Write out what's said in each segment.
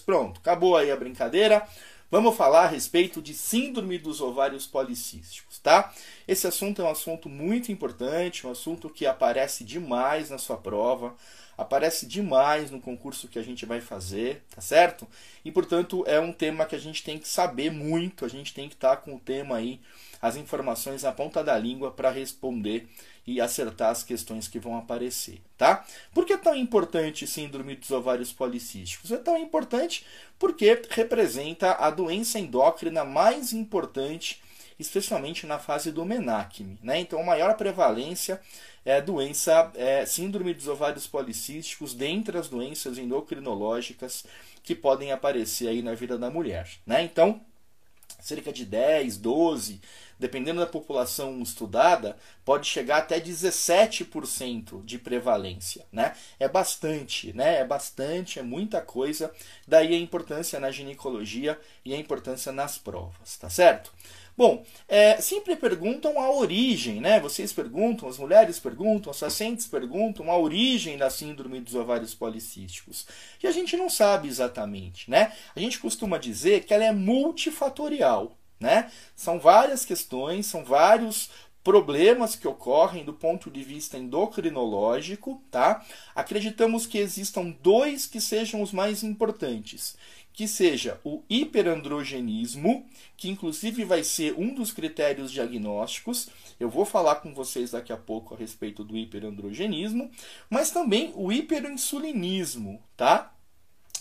Pronto, acabou aí a brincadeira. Vamos falar a respeito de síndrome dos ovários policísticos, tá? Esse assunto é um assunto muito importante, um assunto que aparece demais na sua prova, aparece demais no concurso que a gente vai fazer, tá certo? E portanto é um tema que a gente tem que saber muito, a gente tem que estar tá com o tema aí, as informações na ponta da língua para responder e acertar as questões que vão aparecer, tá? Por que é tão importante síndrome dos ovários policísticos? É tão importante porque representa a doença endócrina mais importante, especialmente na fase do menacme, né? Então, a maior prevalência é doença é, síndrome dos ovários policísticos dentre as doenças endocrinológicas que podem aparecer aí na vida da mulher, né? Então, cerca de 10, 12, dependendo da população estudada, pode chegar até 17% de prevalência, né? É bastante, né? É bastante, é muita coisa. Daí a importância na ginecologia e a importância nas provas, tá certo? Bom, é, sempre perguntam a origem, né? Vocês perguntam, as mulheres perguntam, as pacientes perguntam a origem da síndrome dos ovários policísticos. E a gente não sabe exatamente, né? A gente costuma dizer que ela é multifatorial, né? São várias questões, são vários problemas que ocorrem do ponto de vista endocrinológico, tá? Acreditamos que existam dois que sejam os mais importantes, que seja o hiperandrogenismo, que inclusive vai ser um dos critérios diagnósticos. Eu vou falar com vocês daqui a pouco a respeito do hiperandrogenismo, mas também o hiperinsulinismo, tá?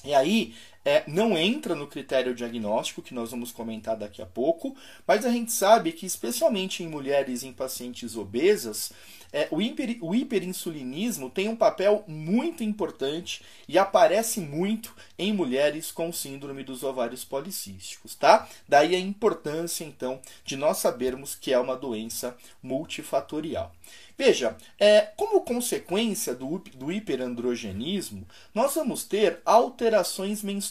E aí, é, não entra no critério diagnóstico, que nós vamos comentar daqui a pouco, mas a gente sabe que, especialmente em mulheres em pacientes obesas, é, o, hiper, o hiperinsulinismo tem um papel muito importante e aparece muito em mulheres com síndrome dos ovários policísticos, tá? Daí a importância, então, de nós sabermos que é uma doença multifatorial. Veja, é, como consequência do, do hiperandrogenismo, nós vamos ter alterações menstruais.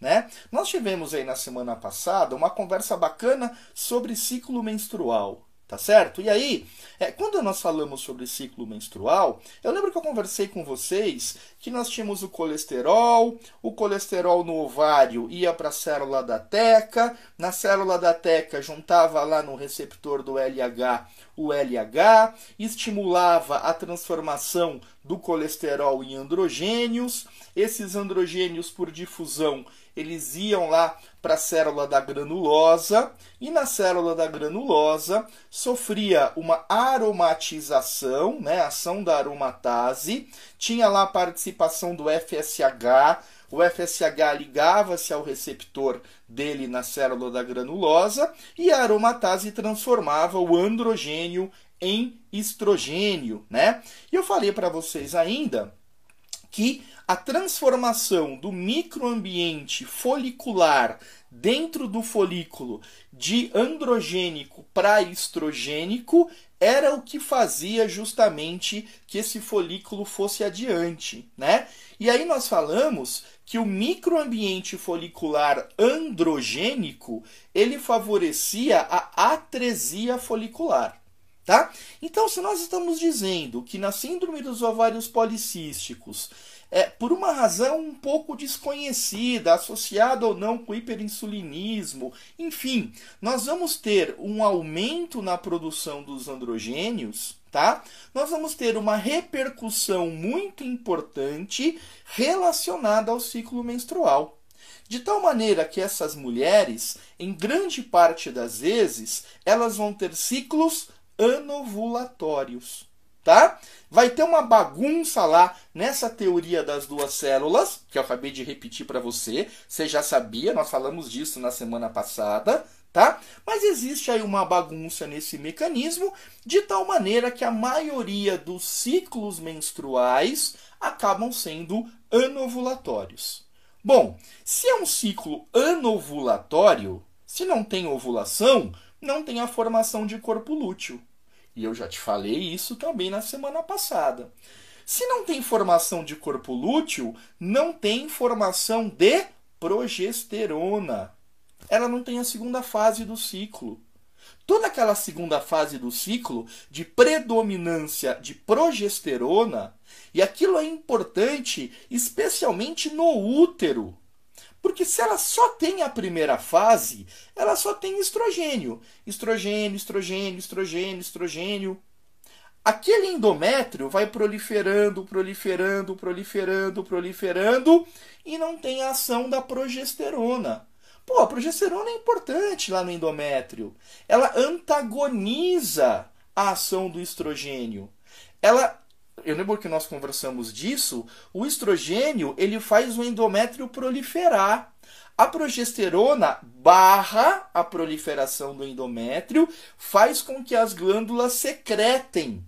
Né? Nós tivemos aí na semana passada uma conversa bacana sobre ciclo menstrual. Tá certo? E aí, é, quando nós falamos sobre ciclo menstrual, eu lembro que eu conversei com vocês que nós tínhamos o colesterol, o colesterol no ovário ia para a célula da teca, na célula da teca juntava lá no receptor do LH o LH, estimulava a transformação do colesterol em androgênios, esses androgênios por difusão eles iam lá para a célula da granulosa. E na célula da granulosa sofria uma aromatização, né, ação da aromatase, tinha lá a participação do FSH, o FSH ligava-se ao receptor dele na célula da granulosa e a aromatase transformava o androgênio em estrogênio, né? E eu falei para vocês ainda que a transformação do microambiente folicular dentro do folículo de androgênico para estrogênico era o que fazia justamente que esse folículo fosse adiante, né? E aí nós falamos que o microambiente folicular androgênico, ele favorecia a atresia folicular. Tá? Então, se nós estamos dizendo que na síndrome dos ovários policísticos, é, por uma razão um pouco desconhecida, associada ou não com hiperinsulinismo, enfim, nós vamos ter um aumento na produção dos androgênios, tá? Nós vamos ter uma repercussão muito importante relacionada ao ciclo menstrual. De tal maneira que essas mulheres, em grande parte das vezes, elas vão ter ciclos anovulatórios, tá? Vai ter uma bagunça lá nessa teoria das duas células, que eu acabei de repetir para você, você já sabia, nós falamos disso na semana passada, tá? Mas existe aí uma bagunça nesse mecanismo, de tal maneira que a maioria dos ciclos menstruais acabam sendo anovulatórios. Bom, se é um ciclo anovulatório, se não tem ovulação, não tem a formação de corpo lúteo. E eu já te falei isso também na semana passada. Se não tem formação de corpo lúteo, não tem formação de progesterona. Ela não tem a segunda fase do ciclo. Toda aquela segunda fase do ciclo de predominância de progesterona, e aquilo é importante especialmente no útero. Porque se ela só tem a primeira fase, ela só tem estrogênio. Estrogênio, estrogênio, estrogênio, estrogênio. Aquele endométrio vai proliferando, proliferando, proliferando, proliferando e não tem a ação da progesterona. Pô, a progesterona é importante lá no endométrio. Ela antagoniza a ação do estrogênio. Ela eu lembro que nós conversamos disso, o estrogênio ele faz o endométrio proliferar. A progesterona barra a proliferação do endométrio, faz com que as glândulas secretem.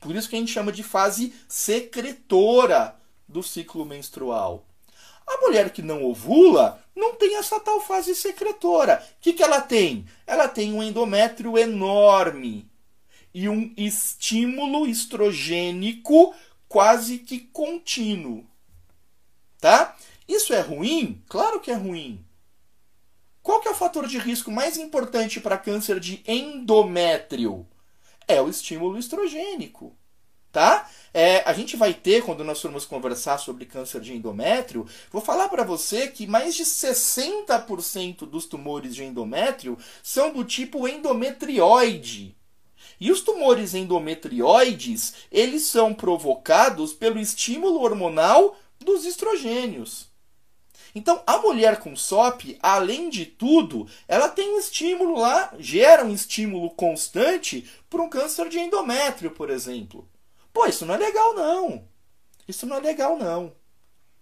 Por isso que a gente chama de fase secretora do ciclo menstrual. A mulher que não ovula não tem essa tal fase secretora. O que, que ela tem? Ela tem um endométrio enorme e um estímulo estrogênico quase que contínuo. Tá? Isso é ruim? Claro que é ruim. Qual que é o fator de risco mais importante para câncer de endométrio? É o estímulo estrogênico. Tá? É, a gente vai ter, quando nós formos conversar sobre câncer de endométrio, vou falar para você que mais de 60% dos tumores de endométrio são do tipo endometrioide. E os tumores endometrioides, eles são provocados pelo estímulo hormonal dos estrogênios. Então, a mulher com SOP, além de tudo, ela tem um estímulo lá, gera um estímulo constante para um câncer de endométrio, por exemplo. Pô, isso não é legal não. Isso não é legal não.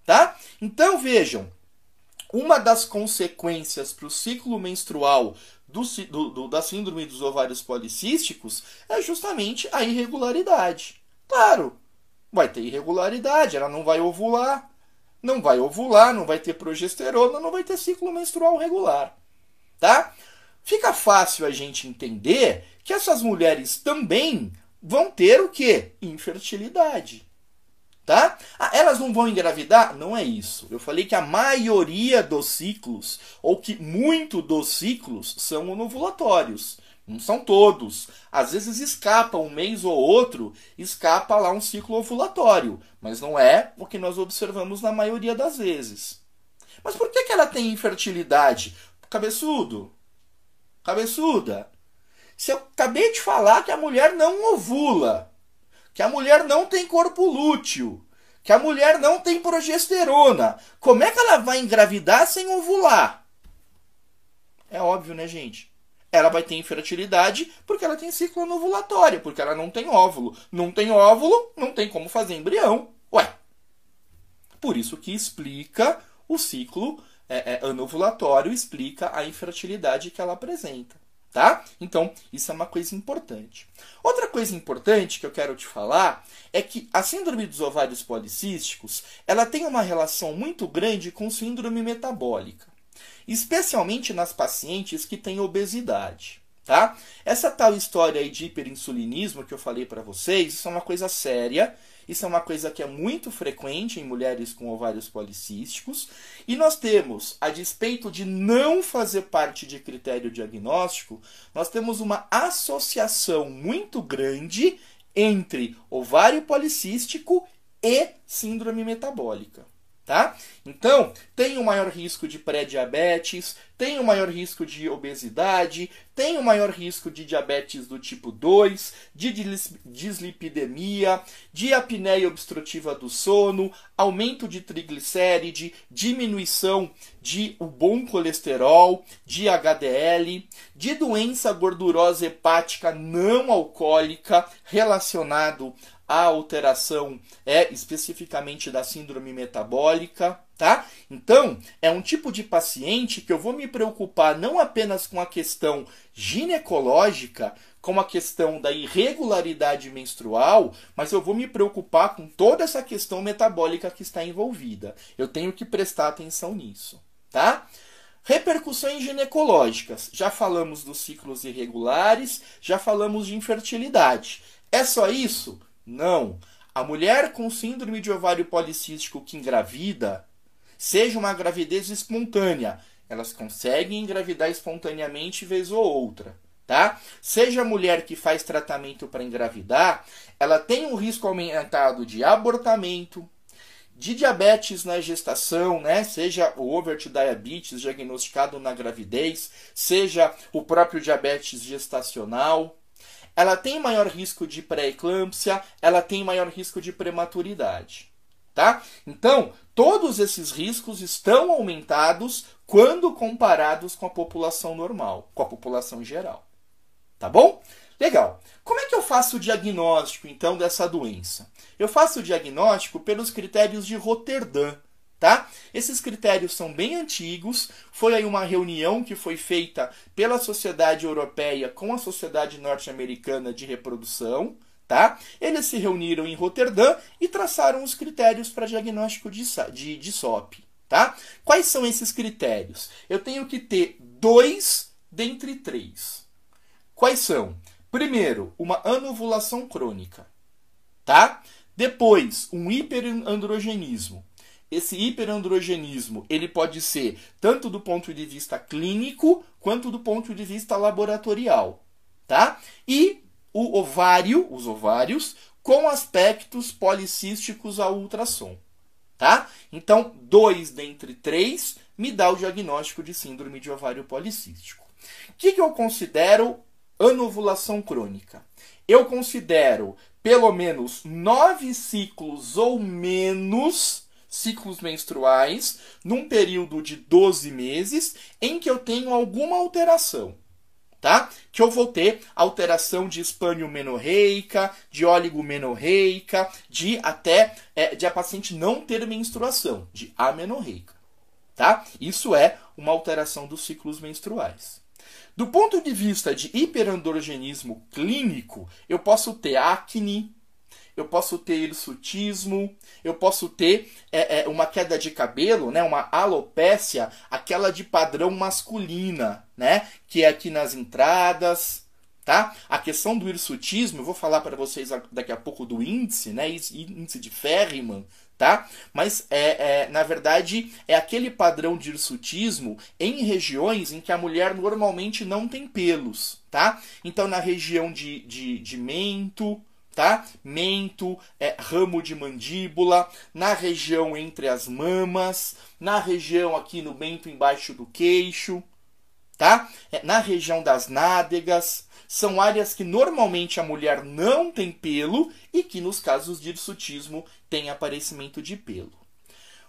Tá? Então, vejam, uma das consequências para o ciclo menstrual do, do, da síndrome dos ovários policísticos é justamente a irregularidade. Claro, vai ter irregularidade, ela não vai ovular, não vai ovular, não vai ter progesterona, não vai ter ciclo menstrual regular, tá? Fica fácil a gente entender que essas mulheres também vão ter o quê? Infertilidade. Tá? Ah, elas não vão engravidar? Não é isso. Eu falei que a maioria dos ciclos, ou que muito dos ciclos, são onovulatórios. Não são todos. Às vezes escapa um mês ou outro, escapa lá um ciclo ovulatório. Mas não é o que nós observamos na maioria das vezes. Mas por que, que ela tem infertilidade? Cabeçudo. Cabeçuda. Se eu acabei de falar que a mulher não ovula que a mulher não tem corpo lúteo, que a mulher não tem progesterona. Como é que ela vai engravidar sem ovular? É óbvio, né, gente? Ela vai ter infertilidade porque ela tem ciclo anovulatório, porque ela não tem óvulo. Não tem óvulo, não tem como fazer embrião. Ué. Por isso que explica o ciclo é, é, anovulatório, explica a infertilidade que ela apresenta tá? Então, isso é uma coisa importante. Outra coisa importante que eu quero te falar é que a síndrome dos ovários policísticos, ela tem uma relação muito grande com síndrome metabólica, especialmente nas pacientes que têm obesidade. Tá? Essa tal história de hiperinsulinismo que eu falei para vocês, isso é uma coisa séria isso é uma coisa que é muito frequente em mulheres com ovários policísticos. E nós temos, a despeito de não fazer parte de critério diagnóstico, nós temos uma associação muito grande entre ovário policístico e síndrome metabólica tá? Então, tem o maior risco de pré-diabetes, tem o maior risco de obesidade, tem o maior risco de diabetes do tipo 2, de dislipidemia, de apneia obstrutiva do sono, aumento de triglicéride, diminuição de o bom colesterol, de HDL, de doença gordurosa hepática não alcoólica relacionado a alteração é especificamente da síndrome metabólica, tá? Então, é um tipo de paciente que eu vou me preocupar não apenas com a questão ginecológica, com a questão da irregularidade menstrual, mas eu vou me preocupar com toda essa questão metabólica que está envolvida. Eu tenho que prestar atenção nisso, tá? Repercussões ginecológicas. Já falamos dos ciclos irregulares, já falamos de infertilidade. É só isso? Não. A mulher com síndrome de ovário policístico que engravida, seja uma gravidez espontânea, elas conseguem engravidar espontaneamente vez ou outra, tá? Seja a mulher que faz tratamento para engravidar, ela tem um risco aumentado de abortamento, de diabetes na gestação, né? seja o overt diabetes diagnosticado na gravidez, seja o próprio diabetes gestacional. Ela tem maior risco de pré-eclâmpsia, ela tem maior risco de prematuridade. Tá? Então, todos esses riscos estão aumentados quando comparados com a população normal, com a população geral. Tá bom? Legal. Como é que eu faço o diagnóstico, então, dessa doença? Eu faço o diagnóstico pelos critérios de Roterdã. Tá? Esses critérios são bem antigos. Foi aí uma reunião que foi feita pela Sociedade Europeia com a Sociedade Norte-Americana de Reprodução. Tá? Eles se reuniram em Roterdã e traçaram os critérios para diagnóstico de, de, de SOP. Tá? Quais são esses critérios? Eu tenho que ter dois dentre três. Quais são? Primeiro, uma anovulação crônica. Tá? Depois, um hiperandrogenismo. Esse hiperandrogenismo ele pode ser tanto do ponto de vista clínico quanto do ponto de vista laboratorial, tá? E o ovário, os ovários, com aspectos policísticos ao ultrassom, tá? Então, dois dentre três me dá o diagnóstico de síndrome de ovário policístico. O que, que eu considero anovulação crônica? Eu considero pelo menos nove ciclos ou menos ciclos menstruais num período de 12 meses em que eu tenho alguma alteração tá? Que eu vou ter alteração de menorreica, de oligomenorreica, de até é, de a paciente não ter menstruação, de amenorreica, tá? Isso é uma alteração dos ciclos menstruais. Do ponto de vista de hiperandrogenismo clínico, eu posso ter acne, eu posso ter hirsutismo, eu posso ter é, é, uma queda de cabelo, né, uma alopécia, aquela de padrão masculina, né, que é aqui nas entradas, tá? A questão do hirsutismo, eu vou falar para vocês daqui a pouco do índice, né, índice de Ferriman, tá? Mas é, é, na verdade é aquele padrão de hirsutismo em regiões em que a mulher normalmente não tem pelos, tá? Então na região de, de, de mento, tá? Mento, é, ramo de mandíbula, na região entre as mamas, na região aqui no mento embaixo do queixo, tá? É, na região das nádegas, são áreas que normalmente a mulher não tem pelo e que nos casos de hirsutismo tem aparecimento de pelo.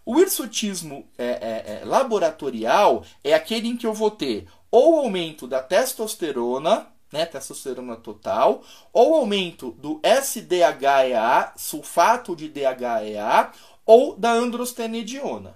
O hirsutismo é, é, é, laboratorial é aquele em que eu vou ter ou aumento da testosterona, né, testosterona total, ou aumento do SDHEA, sulfato de DHEA, ou da androstenediona.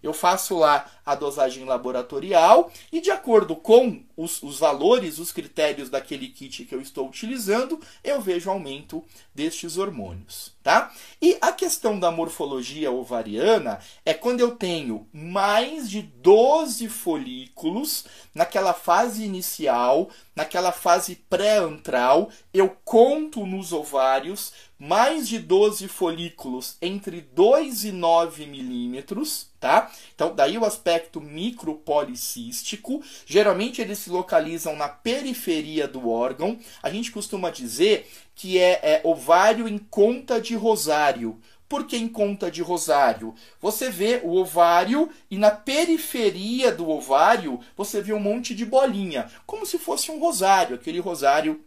Eu faço lá a dosagem laboratorial e, de acordo com os, os, valores, os critérios daquele kit que eu estou utilizando, eu vejo aumento destes hormônios. Tá? E a questão da morfologia ovariana é quando eu tenho mais de 12 folículos naquela fase inicial, naquela fase pré-antral, eu conto nos ovários mais de 12 folículos entre 2 e 9 milímetros, tá? Então, daí o aspecto micropolicístico. Geralmente eles se localizam na periferia do órgão. A gente costuma dizer que é, é ovário em conta de rosário. Por que em conta de rosário? Você vê o ovário e na periferia do ovário você vê um monte de bolinha, como se fosse um rosário, aquele rosário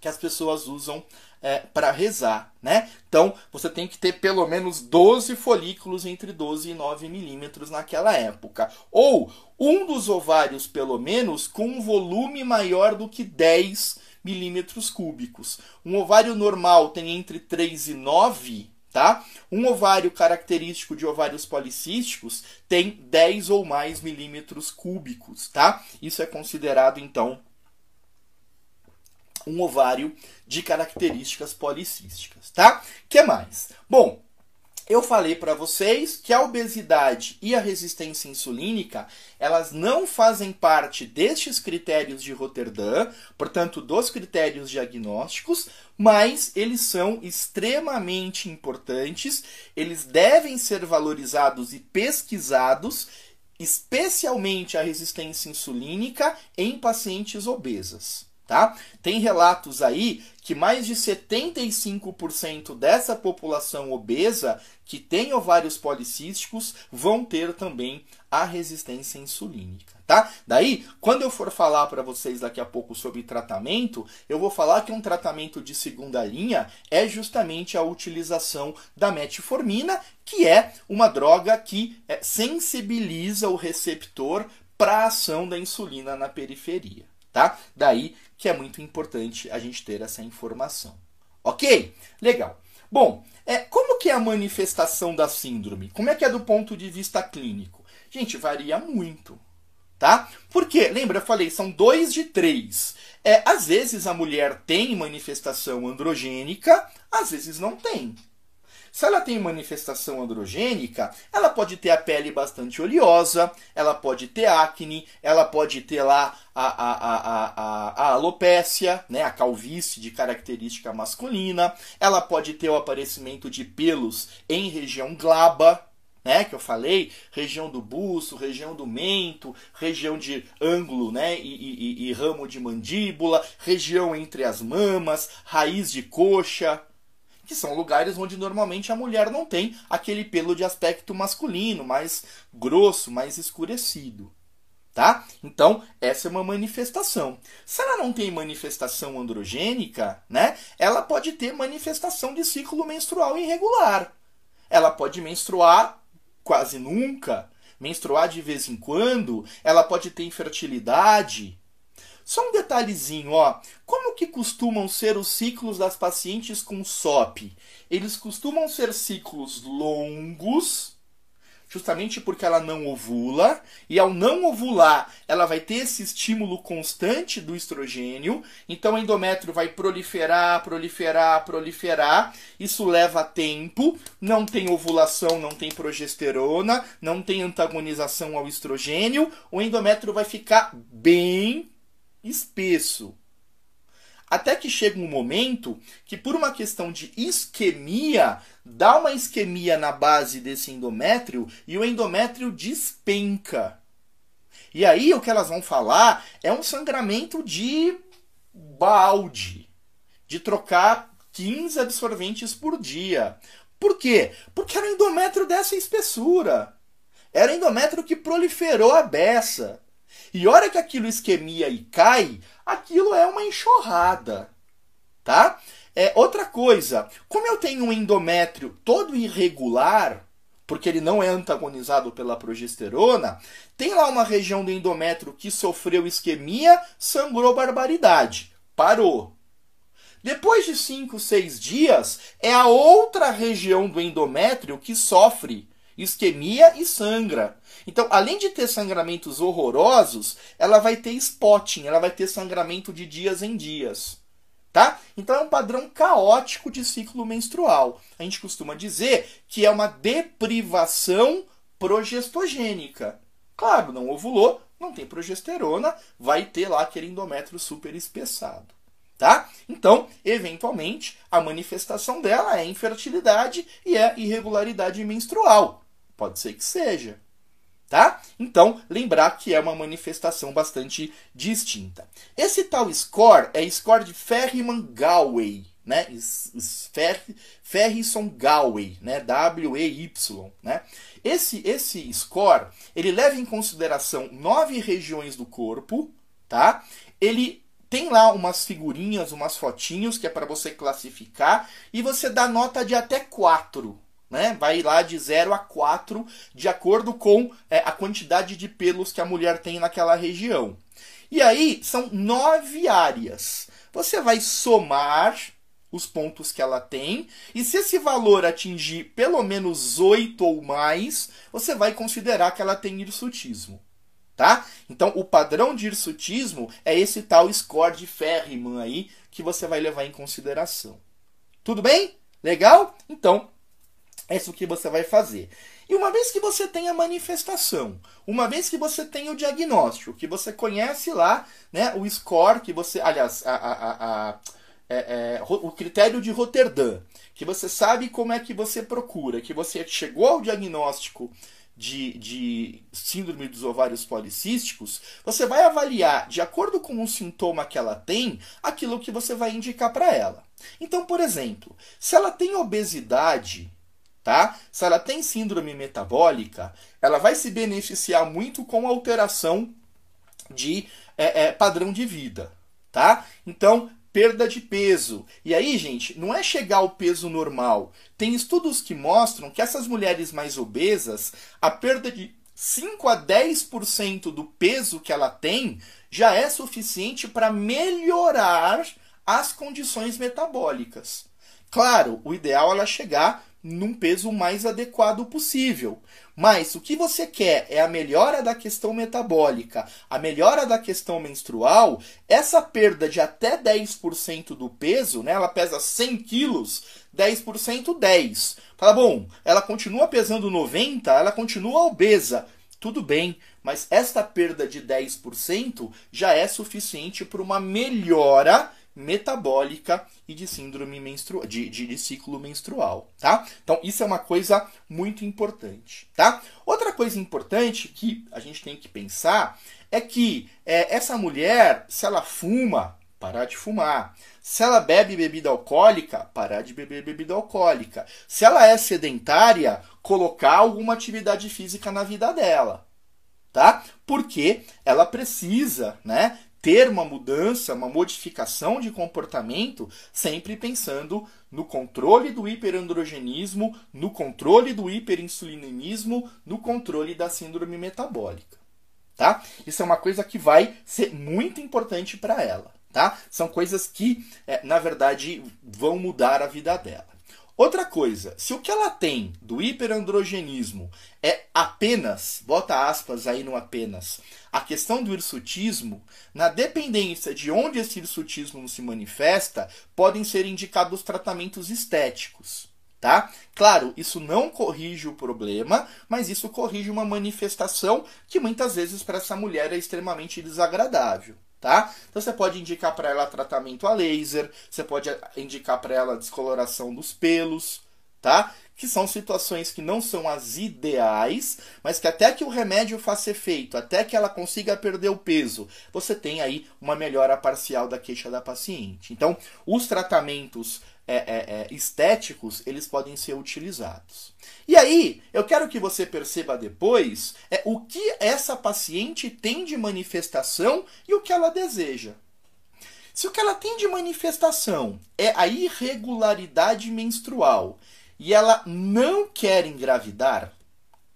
que as pessoas usam é, para rezar, né? Então, você tem que ter pelo menos 12 folículos entre 12 e 9 milímetros naquela época. Ou um dos ovários, pelo menos, com um volume maior do que 10 milímetros cúbicos. Um ovário normal tem entre 3 e 9 Tá? Um ovário característico de ovários policísticos tem 10 ou mais milímetros cúbicos, tá? Isso é considerado então um ovário de características policísticas, tá? Que mais? Bom, eu falei para vocês que a obesidade e a resistência insulínica, elas não fazem parte destes critérios de Roterdã, portanto, dos critérios diagnósticos, mas eles são extremamente importantes, eles devem ser valorizados e pesquisados, especialmente a resistência insulínica em pacientes obesas Tá? Tem relatos aí que mais de 75% dessa população obesa que tem ovários policísticos vão ter também a resistência insulínica, tá? Daí, quando eu for falar para vocês daqui a pouco sobre tratamento, eu vou falar que um tratamento de segunda linha é justamente a utilização da metformina, que é uma droga que é, sensibiliza o receptor para a ação da insulina na periferia, tá? Daí que é muito importante a gente ter essa informação. Ok? Legal. Bom, é, como que é a manifestação da síndrome? Como é que é do ponto de vista clínico? Gente, varia muito, tá? Porque, lembra, eu falei, são dois de três. É, às vezes a mulher tem manifestação androgênica, às vezes não tem. Se ela tem manifestação androgênica, ela pode ter a pele bastante oleosa, ela pode ter acne, ela pode ter lá a, a, a, a, alopécia, né, a calvície de característica masculina, ela pode ter o aparecimento de pelos em região glaba, né, que eu falei, região do busto, região do mento, região de ângulo né, e, e, e ramo de mandíbula, região entre as mamas, raiz de coxa, que são lugares onde normalmente a mulher não tem aquele pelo de aspecto masculino, mais grosso, mais escurecido. Tá? Então, essa é uma manifestação. Se ela não tem manifestação androgênica, né, ela pode ter manifestação de ciclo menstrual irregular. Ela pode menstruar quase nunca, menstruar de vez em quando, ela pode ter infertilidade, só um detalhezinho, ó. Como que costumam ser os ciclos das pacientes com SOP? Eles costumam ser ciclos longos, justamente porque ela não ovula, e ao não ovular, ela vai ter esse estímulo constante do estrogênio, então o endométrio vai proliferar, proliferar, proliferar. Isso leva tempo, não tem ovulação, não tem progesterona, não tem antagonização ao estrogênio, o endométrio vai ficar bem espesso. Até que chega um momento que, por uma questão de isquemia, dá uma isquemia na base desse endométrio e o endométrio despenca. E aí o que elas vão falar é um sangramento de balde, de trocar 15 absorventes por dia. Por quê? Porque era um endométrio dessa espessura. Era endométrio que proliferou a beça. E hora que aquilo isquemia e cai, aquilo é uma enxurrada, tá? É, outra coisa, como eu tenho um endométrio todo irregular, porque ele não é antagonizado pela progesterona, tem lá uma região do endométrio que sofreu isquemia, sangrou barbaridade, parou. Depois de 5, 6 dias, é a outra região do endométrio que sofre isquemia e sangra. Então, além de ter sangramentos horrorosos, ela vai ter spotting, ela vai ter sangramento de dias em dias. Tá? Então é um padrão caótico de ciclo menstrual. A gente costuma dizer que é uma deprivação progestogênica. Claro, não ovulou, não tem progesterona, vai ter lá aquele endométrio super espessado. Tá? Então, eventualmente, a manifestação dela é infertilidade e é irregularidade menstrual. Pode ser que seja. Tá? Então, lembrar que é uma manifestação bastante distinta. Esse tal score é score de Ferriman-Galway, né? Ferrison-Galway, né? W-E-Y, né? Esse, esse score, ele leva em consideração nove regiões do corpo, tá? Ele tem lá umas figurinhas, umas fotinhos que é para você classificar e você dá nota de até quatro né? Vai lá de 0 a 4, de acordo com é, a quantidade de pelos que a mulher tem naquela região. E aí são nove áreas. Você vai somar os pontos que ela tem, e se esse valor atingir pelo menos 8 ou mais, você vai considerar que ela tem hirsutismo. Tá? Então, o padrão de hirsutismo é esse tal score de Ferriman aí que você vai levar em consideração. Tudo bem? Legal? Então, é isso que você vai fazer. E uma vez que você tem a manifestação, uma vez que você tem o diagnóstico, que você conhece lá né, o score, que você. Aliás, a, a, a, é, é, o critério de Roterdã, que você sabe como é que você procura, que você chegou ao diagnóstico de, de síndrome dos ovários policísticos, você vai avaliar, de acordo com o sintoma que ela tem, aquilo que você vai indicar para ela. Então, por exemplo, se ela tem obesidade, tá? Se ela tem síndrome metabólica, ela vai se beneficiar muito com alteração de é, é, padrão de vida, tá? Então, perda de peso. E aí, gente, não é chegar ao peso normal. Tem estudos que mostram que essas mulheres mais obesas, a perda de 5 a 10% do peso que ela tem já é suficiente para melhorar as condições metabólicas. Claro, o ideal é ela chegar num peso mais adequado possível. Mas o que você quer é a melhora da questão metabólica, a melhora da questão menstrual. Essa perda de até 10% do peso, né, ela pesa 100 quilos, 10%, 10. Tá bom, ela continua pesando 90, ela continua obesa. Tudo bem, mas esta perda de 10% já é suficiente para uma melhora metabólica e de síndrome menstrual, de, de, de, ciclo menstrual, tá? Então isso é uma coisa muito importante, tá? Outra coisa importante que a gente tem que pensar é que é, essa mulher, se ela fuma, parar de fumar. Se ela bebe bebida alcoólica, parar de beber bebida alcoólica. Se ela é sedentária, colocar alguma atividade física na vida dela, tá? Porque ela precisa, né, ter uma mudança, uma modificação de comportamento, sempre pensando no controle do hiperandrogenismo, no controle do hiperinsulinismo, no controle da síndrome metabólica. Tá? Isso é uma coisa que vai ser muito importante para ela. Tá? São coisas que, é, na verdade, vão mudar a vida dela. Outra coisa, se o que ela tem do hiperandrogenismo é apenas, bota aspas aí no apenas, a questão do hirsutismo, na dependência de onde esse hirsutismo se manifesta, podem ser indicados tratamentos estéticos. Tá? Claro, isso não corrige o problema, mas isso corrige uma manifestação que muitas vezes para essa mulher é extremamente desagradável tá? Então você pode indicar para ela tratamento a laser, você pode indicar para ela descoloração dos pelos, tá? Que são situações que não são as ideais, mas que até que o remédio faça efeito, até que ela consiga perder o peso, você tem aí uma melhora parcial da queixa da paciente. Então, os tratamentos é, é, é, estéticos, eles podem ser utilizados. E aí, eu quero que você perceba depois é, o que essa paciente tem de manifestação e o que ela deseja. Se o que ela tem de manifestação é a irregularidade menstrual e ela não quer engravidar,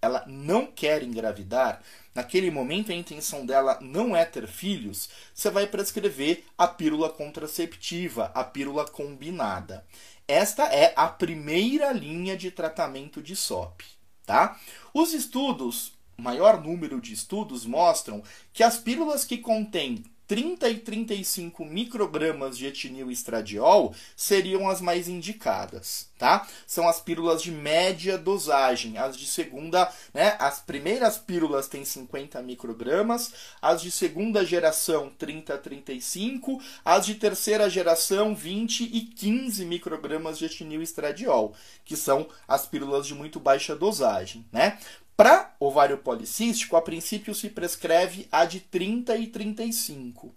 ela não quer engravidar, naquele momento a intenção dela não é ter filhos, você vai prescrever a pílula contraceptiva, a pílula combinada. Esta é a primeira linha de tratamento de SOP, tá? Os estudos, maior número de estudos mostram que as pílulas que contêm 30 e 35 microgramas de etinil estradiol seriam as mais indicadas, tá? São as pílulas de média dosagem, as de segunda, né? As primeiras pílulas têm 50 microgramas, as de segunda geração 30 a 35, as de terceira geração 20 e 15 microgramas de etinil estradiol, que são as pílulas de muito baixa dosagem, né? Para ovário policístico, a princípio se prescreve a de 30 e 35.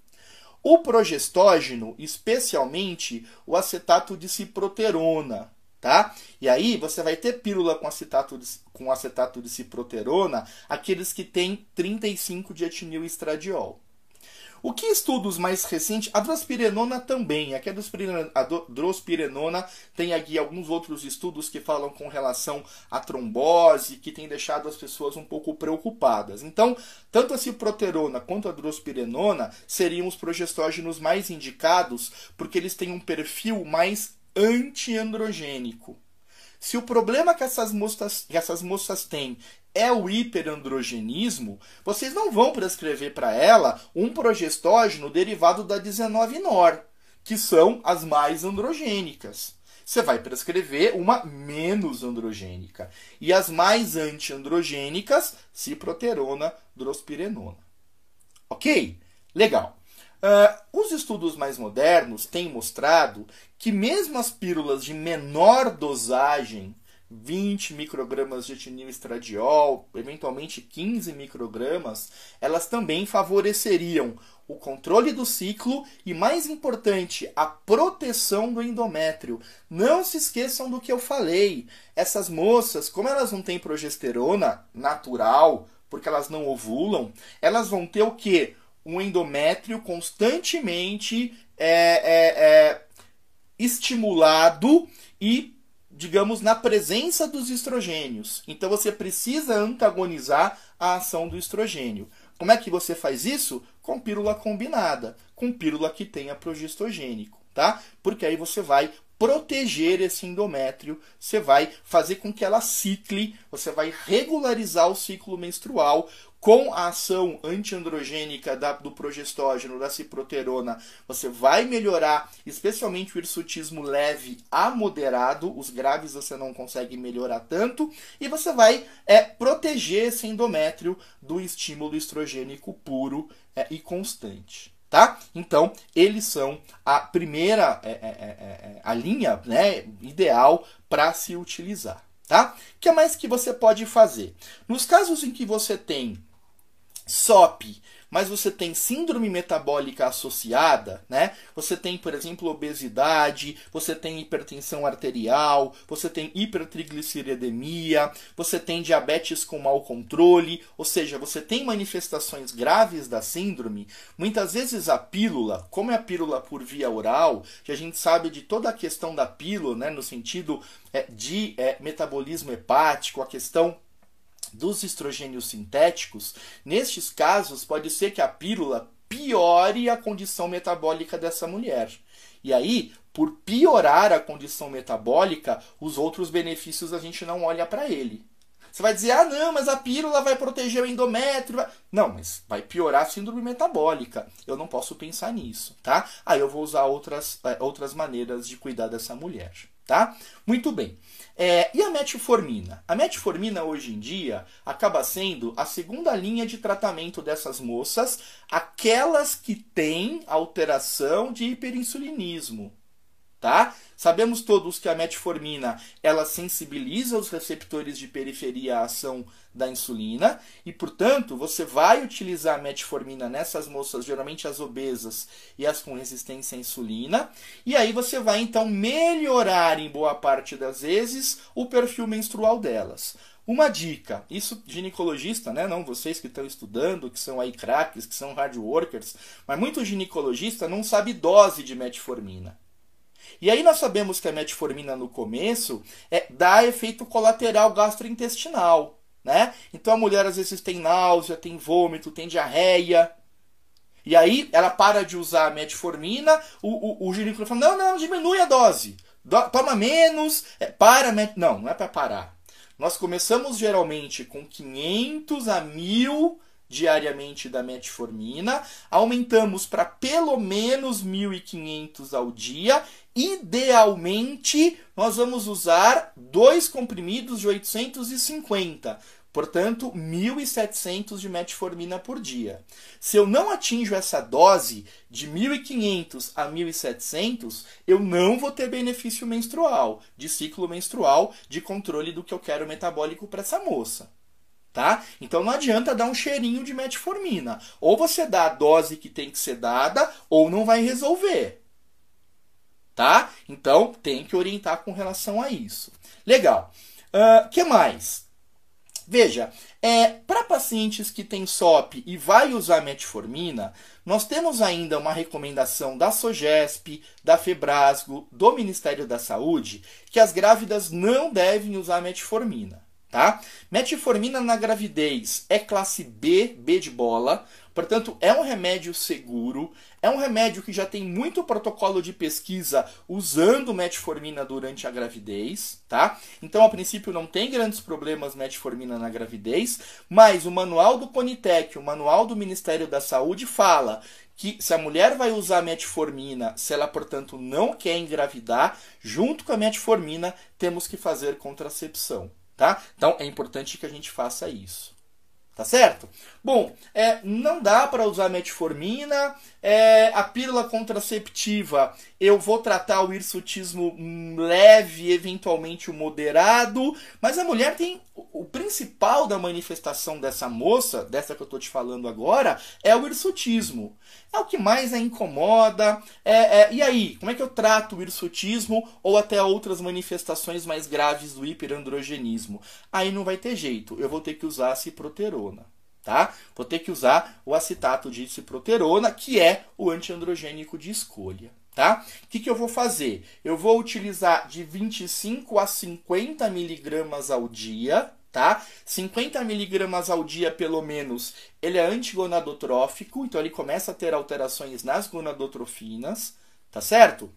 O progestógeno, especialmente o acetato de ciproterona, tá? E aí você vai ter pílula com acetato de, com acetato de ciproterona, aqueles que têm 35 de etinil estradiol. O que estudos mais recentes, a drospirenona também, aqui a drospirenona tem aqui alguns outros estudos que falam com relação à trombose, que tem deixado as pessoas um pouco preocupadas. Então, tanto a ciproterona quanto a drospirenona seriam os progestógenos mais indicados, porque eles têm um perfil mais antiandrogênico. Se o problema que essas moças, que essas moças têm é o hiperandrogenismo, vocês não vão prescrever para ela um progestógeno derivado da 19-nor, que são as mais androgênicas. Você vai prescrever uma menos androgênica. E as mais antiandrogênicas, ciproterona, drospirenona. Ok? Legal. Uh, os estudos mais modernos têm mostrado que mesmo as pílulas de menor dosagem 20 microgramas de etinil estradiol, eventualmente 15 microgramas, elas também favoreceriam o controle do ciclo e, mais importante, a proteção do endométrio. Não se esqueçam do que eu falei. Essas moças, como elas não têm progesterona natural, porque elas não ovulam, elas vão ter o quê? Um endométrio constantemente é, é, é, estimulado e, digamos, na presença dos estrogênios. Então você precisa antagonizar a ação do estrogênio. Como é que você faz isso? Com pílula combinada, com pílula que tenha progestogênico, tá? Porque aí você vai proteger esse endométrio, você vai fazer com que ela cicle, você vai regularizar o ciclo menstrual com a ação antiandrogênica da, do progestógeno, da ciproterona, você vai melhorar, especialmente o hirsutismo leve a moderado, os graves você não consegue melhorar tanto, e você vai é, proteger esse endométrio do estímulo estrogênico puro é, e constante. Tá? Então, eles são a primeira, é, é, é, é a linha né, ideal para se utilizar. Tá? O que mais que você pode fazer? Nos casos em que você tem SOP, mas você tem síndrome metabólica associada, né? Você tem, por exemplo, obesidade, você tem hipertensão arterial, você tem hipertrigliceridemia, você tem diabetes com mau controle, ou seja, você tem manifestações graves da síndrome. Muitas vezes a pílula, como é a pílula por via oral, que a gente sabe de toda a questão da pílula, né, no sentido é, de é, metabolismo hepático, a questão dos estrogênios sintéticos, nestes casos pode ser que a pílula piore a condição metabólica dessa mulher. E aí, por piorar a condição metabólica, os outros benefícios a gente não olha para ele. Você vai dizer, ah, não, mas a pílula vai proteger o endométrio. Não, mas vai piorar a síndrome metabólica. Eu não posso pensar nisso, tá? Aí eu vou usar outras, é, outras maneiras de cuidar dessa mulher, tá? Muito bem. É, e a metformina? A metformina hoje em dia acaba sendo a segunda linha de tratamento dessas moças, aquelas que têm alteração de hiperinsulinismo. Tá? Sabemos todos que a metformina ela sensibiliza os receptores de periferia à ação da insulina e, portanto, você vai utilizar a metformina nessas moças, geralmente as obesas e as com resistência à insulina, e aí você vai então melhorar em boa parte das vezes o perfil menstrual delas. Uma dica, isso ginecologista, né, não vocês que estão estudando, que são aí craques, que são hard workers, mas muito ginecologista não sabe dose de metformina. E aí nós sabemos que a metformina no começo é, dá efeito colateral gastrointestinal. Né? Então a mulher às vezes tem náusea, tem vômito, tem diarreia. E aí ela para de usar a metformina, o, o, o fala, não, não, diminui a dose. Do, toma menos, é, para... Met... Não, não é para parar. Nós começamos geralmente com 500 a 1000 diariamente da metformina, aumentamos para pelo menos 1.500 ao dia. Idealmente, nós vamos usar dois comprimidos de 850, portanto, 1.700 de metformina por dia. Se eu não atinjo essa dose de 1.500 a 1.700, eu não vou ter benefício menstrual, de ciclo menstrual, de controle do que eu quero metabólico para essa moça tá? Então não adianta dar um cheirinho de metformina. Ou você dá a dose que tem que ser dada, ou não vai resolver. Tá? Então tem que orientar com relação a isso. Legal. Uh, que mais? Veja, é, para pacientes que têm SOP e vai usar metformina, nós temos ainda uma recomendação da SOGESP, da Febrasgo, do Ministério da Saúde, que as grávidas não devem usar metformina. Tá? Metformina na gravidez é classe B, B de bola, portanto é um remédio seguro, é um remédio que já tem muito protocolo de pesquisa usando metformina durante a gravidez, tá? Então a princípio não tem grandes problemas metformina na gravidez, mas o manual do Conitec, o manual do Ministério da Saúde fala que se a mulher vai usar metformina, se ela, portanto, não quer engravidar, junto com a metformina, temos que fazer contracepção. Tá? Então é importante que a gente faça isso. Tá certo? Bom, é, não dá para usar metformina. É, a pílula contraceptiva, eu vou tratar o hirsutismo leve, eventualmente o moderado. Mas a mulher tem. O principal da manifestação dessa moça, dessa que eu estou te falando agora, é o hirsutismo. É o que mais a incomoda. É, é, e aí, como é que eu trato o hirsutismo ou até outras manifestações mais graves do hiperandrogenismo? Aí não vai ter jeito. Eu vou ter que usar a tá? Vou ter que usar o acetato de ciproterona, que é o antiandrogênico de escolha, tá? O que, que eu vou fazer? Eu vou utilizar de 25 a 50 miligramas ao dia, tá? 50 miligramas ao dia, pelo menos, ele é antigonadotrófico, então ele começa a ter alterações nas gonadotrofinas, tá certo?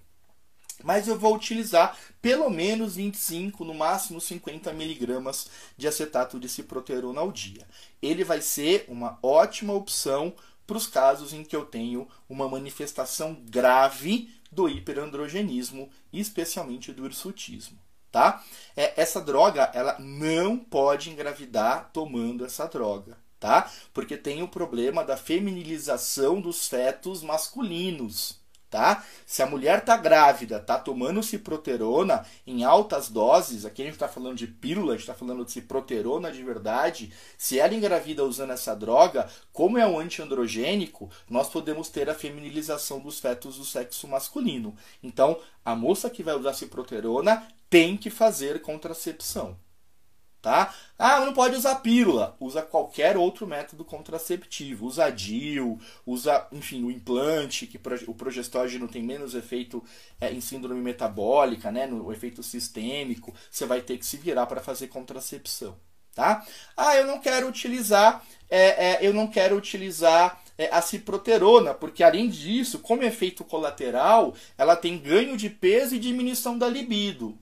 Mas eu vou utilizar pelo menos 25, no máximo 50 miligramas de acetato de ciproterona ao dia. Ele vai ser uma ótima opção para os casos em que eu tenho uma manifestação grave do hiperandrogenismo, especialmente do hirsutismo. Tá? É, essa droga ela não pode engravidar tomando essa droga, tá? Porque tem o problema da feminilização dos fetos masculinos tá? Se a mulher tá grávida, tá tomando ciproterona em altas doses, aqui a gente está falando de pílula, a gente está falando de ciproterona de verdade, se ela engravida usando essa droga, como é um antiandrogênico, nós podemos ter a feminilização dos fetos do sexo masculino. Então, a moça que vai usar ciproterona tem que fazer contracepção tá? Ah, não pode usar pílula. Usa qualquer outro método contraceptivo. Usa DIL, usa, enfim, o implante, que o progestógeno tem menos efeito é, em síndrome metabólica, né? No efeito sistêmico. Você vai ter que se virar para fazer contracepção, tá? Ah, eu não quero utilizar, é, é, eu não quero utilizar é, a ciproterona, porque além disso, como efeito colateral, ela tem ganho de peso e diminuição da libido.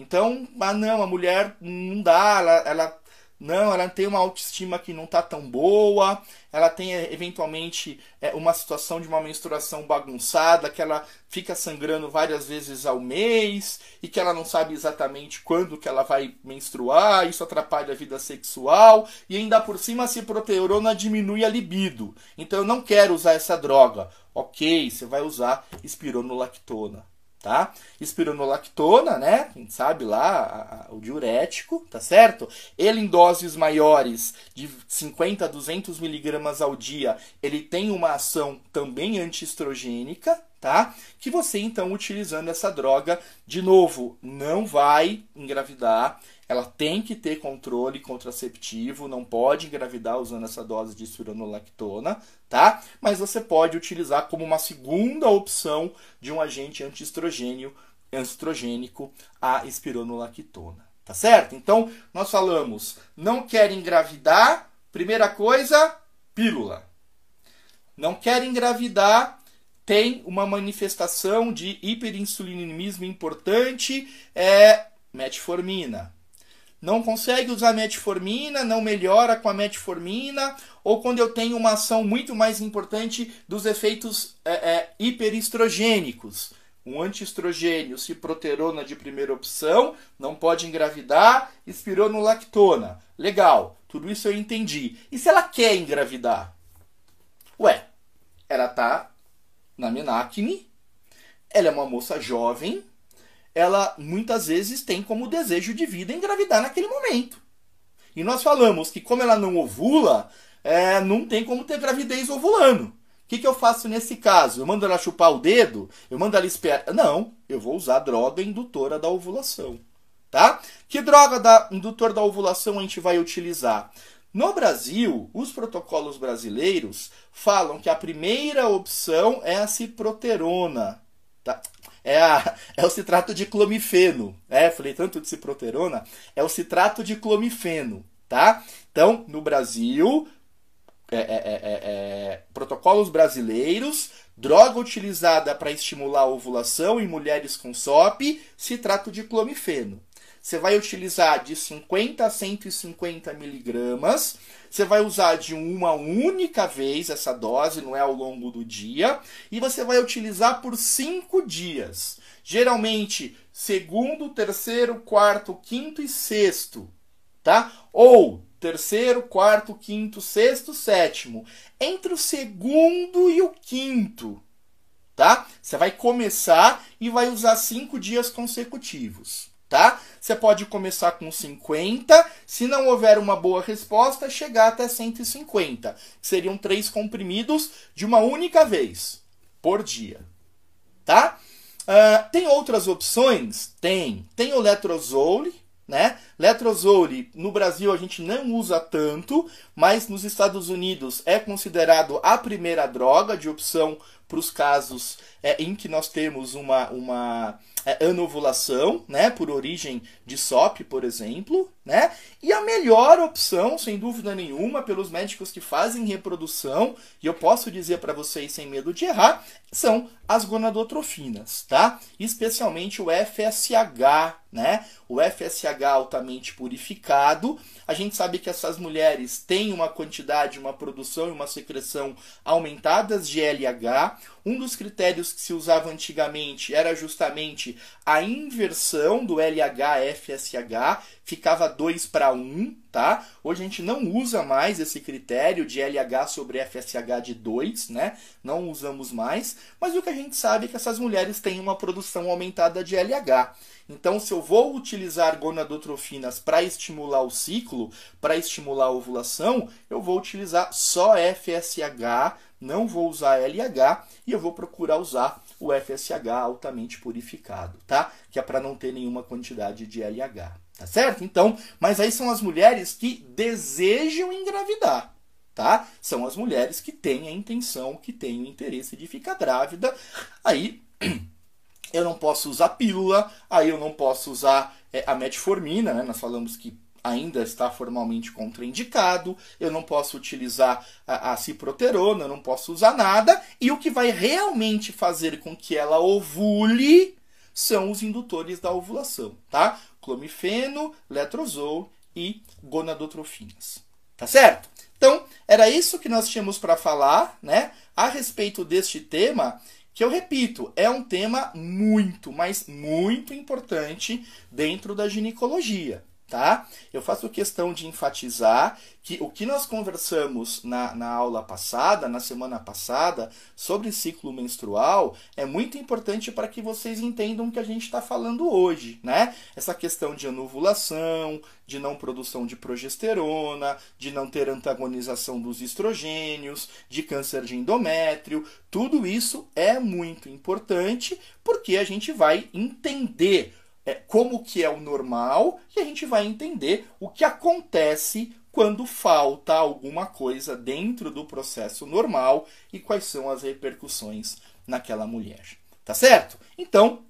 Então, ah não, a mulher não dá, ela, ela não, ela tem uma autoestima que não está tão boa, ela tem eventualmente é, uma situação de uma menstruação bagunçada, que ela fica sangrando várias vezes ao mês e que ela não sabe exatamente quando que ela vai menstruar, isso atrapalha a vida sexual e ainda por cima a ciproteurona diminui a libido. Então eu não quero usar essa droga. Ok, você vai usar espironolactona tá? Espironolactona, né? Quem sabe lá, a, a, o diurético, tá certo? Ele em doses maiores, de 50 a 200 miligramas ao dia, ele tem uma ação também antiestrogênica, tá? Que você então utilizando essa droga, de novo, não vai engravidar, ela tem que ter controle contraceptivo, não pode engravidar usando essa dose de espironolactona, tá? Mas você pode utilizar como uma segunda opção de um agente antiestrogênio, estrogênico a espironolactona, tá certo? Então, nós falamos, não quer engravidar, primeira coisa, pílula. Não quer engravidar, tem uma manifestação de hiperinsulinismo importante, é metformina não consegue usar metformina, não melhora com a metformina, ou quando eu tenho uma ação muito mais importante dos efeitos é, é, hiperestrogênicos. Um antiestrogênio, ciproterona de primeira opção, não pode engravidar, espironolactona. Legal, tudo isso eu entendi. E se ela quer engravidar? Ué, ela tá na menacne, ela é uma moça jovem, ela muitas vezes tem como desejo de vida engravidar naquele momento. E nós falamos que como ela não ovula, é, não tem como ter gravidez ovulando. O que, que eu faço nesse caso? Eu mando ela chupar o dedo? Eu mando ela esperar? Não, eu vou usar droga indutora da ovulação. Tá? Que droga da indutor da ovulação a gente vai utilizar? No Brasil, os protocolos brasileiros falam que a primeira opção é a ciproterona. Tá? É, a, é o citrato de clomifeno. É, falei tanto de ciproterona, é o citrato de clomifeno, tá? Então, no Brasil, é, é, é, é, é protocolos brasileiros, droga utilizada para estimular a ovulação em mulheres com SOP, citrato de clomifeno. Você vai utilizar de 50 a 150 miligramas. Você vai usar de uma única vez essa dose, não é ao longo do dia. E você vai utilizar por 5 dias. Geralmente, segundo, terceiro, quarto, quinto e sexto. Tá? Ou terceiro, quarto, quinto, sexto, sétimo. Entre o segundo e o quinto, tá? Você vai começar e vai usar cinco dias consecutivos, tá? Você pode começar com 50, se não houver uma boa resposta, chegar até 150, que seriam três comprimidos de uma única vez por dia, tá? Uh, tem outras opções? Tem. Tem o letrozole, né? Letrozole, no Brasil a gente não usa tanto, mas nos Estados Unidos é considerado a primeira droga de opção para os casos é, em que nós temos uma, uma é, anovulação, né, por origem de SOP, por exemplo, né? E a melhor opção, sem dúvida nenhuma, pelos médicos que fazem reprodução, e eu posso dizer para vocês sem medo de errar, são as gonadotrofinas, tá? Especialmente o FSH, né? O FSH altamente purificado. A gente sabe que essas mulheres têm uma quantidade, uma produção e uma secreção aumentadas de LH. Um dos critérios que se usava antigamente era justamente a inversão do LH-FSH, ficava 2 para 1, tá? Hoje a gente não usa mais esse critério de LH sobre FSH de 2, né? Não usamos mais, mas o que a gente sabe é que essas mulheres têm uma produção aumentada de LH. Então, se eu vou utilizar gonadotrofinas para estimular o ciclo, para estimular a ovulação, eu vou utilizar só FSH, não vou usar LH e eu vou procurar usar o FSH altamente purificado, tá? Que é para não ter nenhuma quantidade de LH. Tá certo? Então, mas aí são as mulheres que desejam engravidar, tá? São as mulheres que têm a intenção, que têm o interesse de ficar grávida. Aí eu não posso usar pílula, aí eu não posso usar é, a metformina, né? Nós falamos que ainda está formalmente contraindicado, eu não posso utilizar a, a ciproterona, eu não posso usar nada, e o que vai realmente fazer com que ela ovule são os indutores da ovulação, tá? clomifeno, letrozol e gonadotrofinas. Tá certo? Então, era isso que nós tínhamos para falar, né, a respeito deste tema, que eu repito, é um tema muito, mas muito importante dentro da ginecologia tá? Eu faço questão de enfatizar que o que nós conversamos na, na aula passada, na semana passada, sobre ciclo menstrual, é muito importante para que vocês entendam o que a gente está falando hoje, né? Essa questão de anovulação, de não produção de progesterona, de não ter antagonização dos estrogênios, de câncer de endométrio, tudo isso é muito importante porque a gente vai entender como que é o normal e a gente vai entender o que acontece quando falta alguma coisa dentro do processo normal e quais são as repercussões naquela mulher. Tá certo? Então,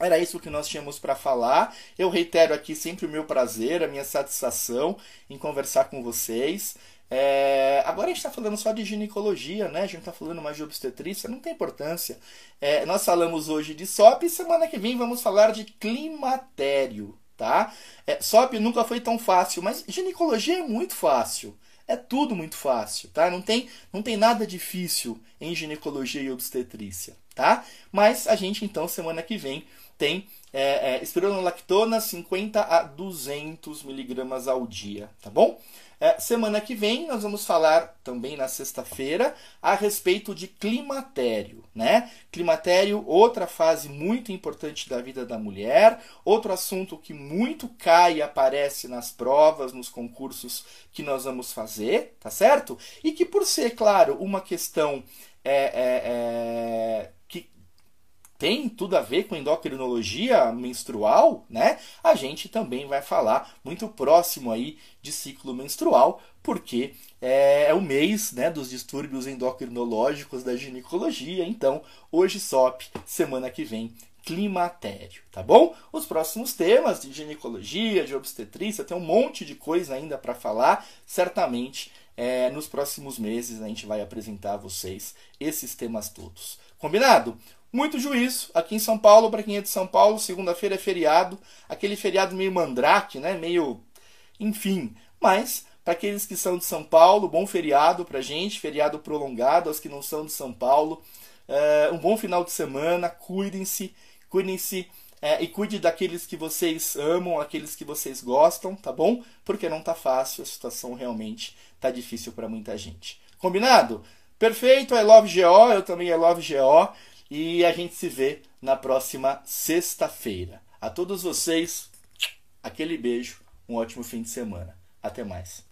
era isso que nós tínhamos para falar. Eu reitero aqui sempre o meu prazer, a minha satisfação em conversar com vocês. É, agora a gente está falando só de ginecologia, né? A gente está falando mais de obstetrícia, não tem importância. É, nós falamos hoje de SOP e semana que vem vamos falar de climatério, tá? É, SOP nunca foi tão fácil, mas ginecologia é muito fácil. É tudo muito fácil, tá? Não tem, não tem nada difícil em ginecologia e obstetrícia, tá? Mas a gente então semana que vem tem é, é, espironolactona 50 a 200 miligramas ao dia, tá bom? É, semana que vem nós vamos falar também na sexta-feira a respeito de climatério, né? Climatério, outra fase muito importante da vida da mulher, outro assunto que muito cai e aparece nas provas, nos concursos que nós vamos fazer, tá certo? E que por ser, claro, uma questão é, é, é tem tudo a ver com endocrinologia menstrual, né? A gente também vai falar muito próximo aí de ciclo menstrual, porque é, é o mês né, dos distúrbios endocrinológicos da ginecologia. Então, hoje SOP, semana que vem climatério, tá bom? Os próximos temas de ginecologia, de obstetrícia, tem um monte de coisa ainda para falar, certamente é, nos próximos meses a gente vai apresentar a vocês esses temas todos. Combinado? Muito juízo aqui em São Paulo, para quem é de São Paulo, segunda-feira é feriado, aquele feriado meio mandrake, né? Meio, enfim. Mas para aqueles que são de São Paulo, bom feriado para gente, feriado prolongado, aos que não são de São Paulo, uh, um bom final de semana, cuidem-se, cuidem-se É, e cuide daqueles que vocês amam, aqueles que vocês gostam, tá bom? Porque não tá fácil, a situação realmente tá difícil para muita gente. Combinado? Perfeito, I love GO, eu também I love GO. E a gente se vê na próxima sexta-feira. A todos vocês, aquele beijo, um ótimo fim de semana. Até mais.